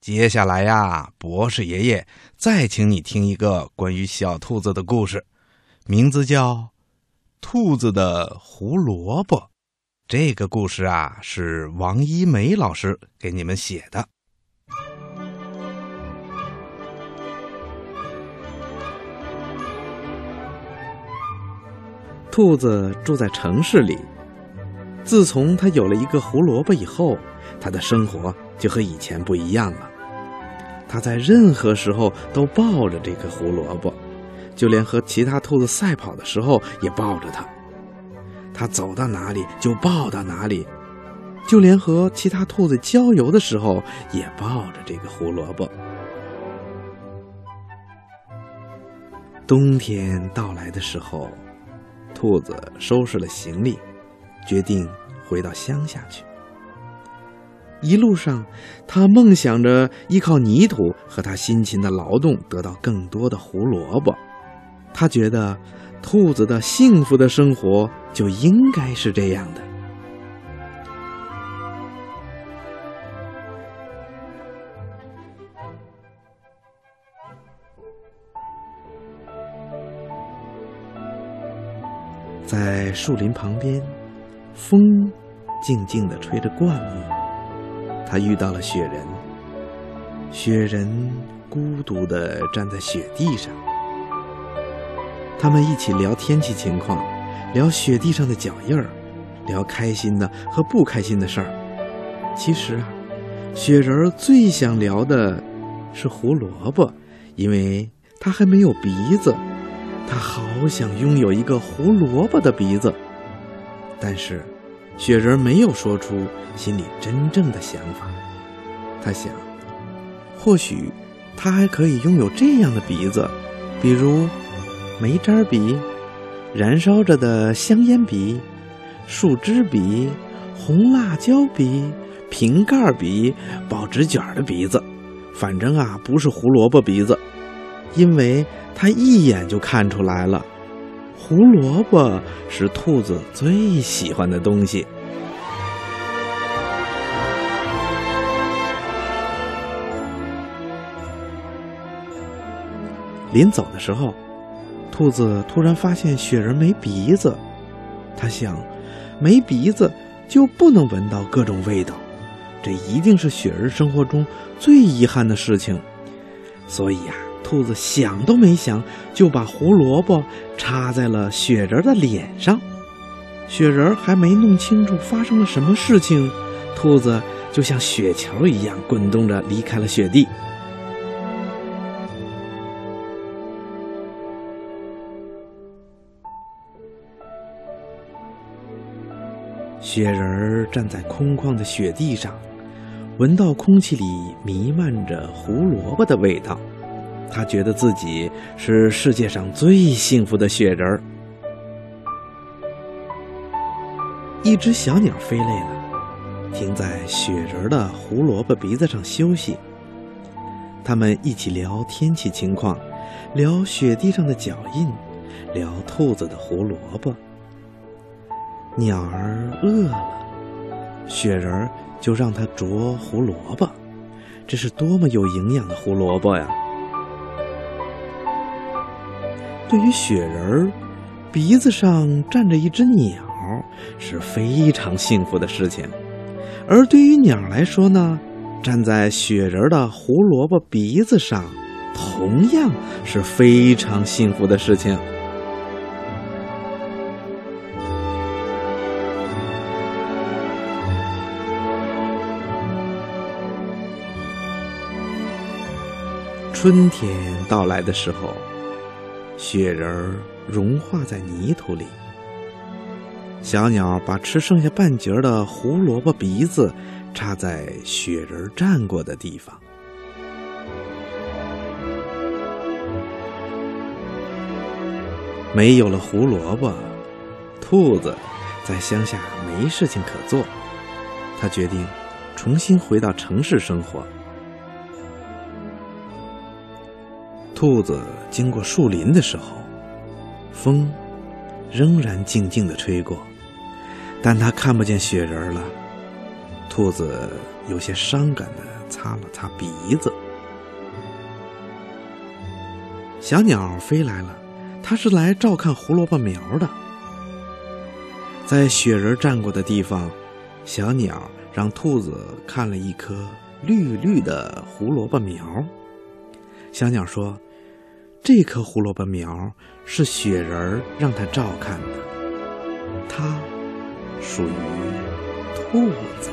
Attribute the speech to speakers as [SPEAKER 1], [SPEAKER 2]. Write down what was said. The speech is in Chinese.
[SPEAKER 1] 接下来呀，博士爷爷再请你听一个关于小兔子的故事，名字叫《兔子的胡萝卜》。这个故事啊，是王一梅老师给你们写的。
[SPEAKER 2] 兔子住在城市里，自从它有了一个胡萝卜以后，它的生活就和以前不一样了。他在任何时候都抱着这颗胡萝卜，就连和其他兔子赛跑的时候也抱着它。他走到哪里就抱到哪里，就连和其他兔子郊游的时候也抱着这个胡萝卜。冬天到来的时候，兔子收拾了行李，决定回到乡下去。一路上，他梦想着依靠泥土和他辛勤的劳动得到更多的胡萝卜。他觉得，兔子的幸福的生活就应该是这样的。在树林旁边，风静静的吹着灌木。他遇到了雪人，雪人孤独地站在雪地上。他们一起聊天气情况，聊雪地上的脚印儿，聊开心的和不开心的事儿。其实啊，雪人最想聊的是胡萝卜，因为他还没有鼻子，他好想拥有一个胡萝卜的鼻子，但是。雪人没有说出心里真正的想法，他想，或许他还可以拥有这样的鼻子，比如煤渣鼻、燃烧着的香烟鼻、树枝鼻、红辣椒鼻、瓶盖鼻、报纸卷的鼻子，反正啊，不是胡萝卜鼻子，因为他一眼就看出来了。胡萝卜是兔子最喜欢的东西。临走的时候，兔子突然发现雪人没鼻子。他想，没鼻子就不能闻到各种味道，这一定是雪人生活中最遗憾的事情。所以呀。兔子想都没想，就把胡萝卜插在了雪人的脸上。雪人还没弄清楚发生了什么事情，兔子就像雪球一样滚动着离开了雪地。雪人站在空旷的雪地上，闻到空气里弥漫着胡萝卜的味道。他觉得自己是世界上最幸福的雪人儿。一只小鸟飞累了，停在雪人的胡萝卜鼻子上休息。他们一起聊天气情况，聊雪地上的脚印，聊兔子的胡萝卜。鸟儿饿了，雪人就让它啄胡萝卜。这是多么有营养的胡萝卜呀！对于雪人儿，鼻子上站着一只鸟是非常幸福的事情；而对于鸟来说呢，站在雪人的胡萝卜鼻子上，同样是非常幸福的事情。春天到来的时候。雪人儿融化在泥土里，小鸟把吃剩下半截的胡萝卜鼻子插在雪人站过的地方。没有了胡萝卜，兔子在乡下没事情可做，他决定重新回到城市生活。兔子经过树林的时候，风仍然静静的吹过，但它看不见雪人了。兔子有些伤感的擦了擦鼻子。小鸟飞来了，它是来照看胡萝卜苗的。在雪人站过的地方，小鸟让兔子看了一棵绿绿的胡萝卜苗。小鸟说：“这棵胡萝卜苗是雪人儿让他照看的，它属于兔子。”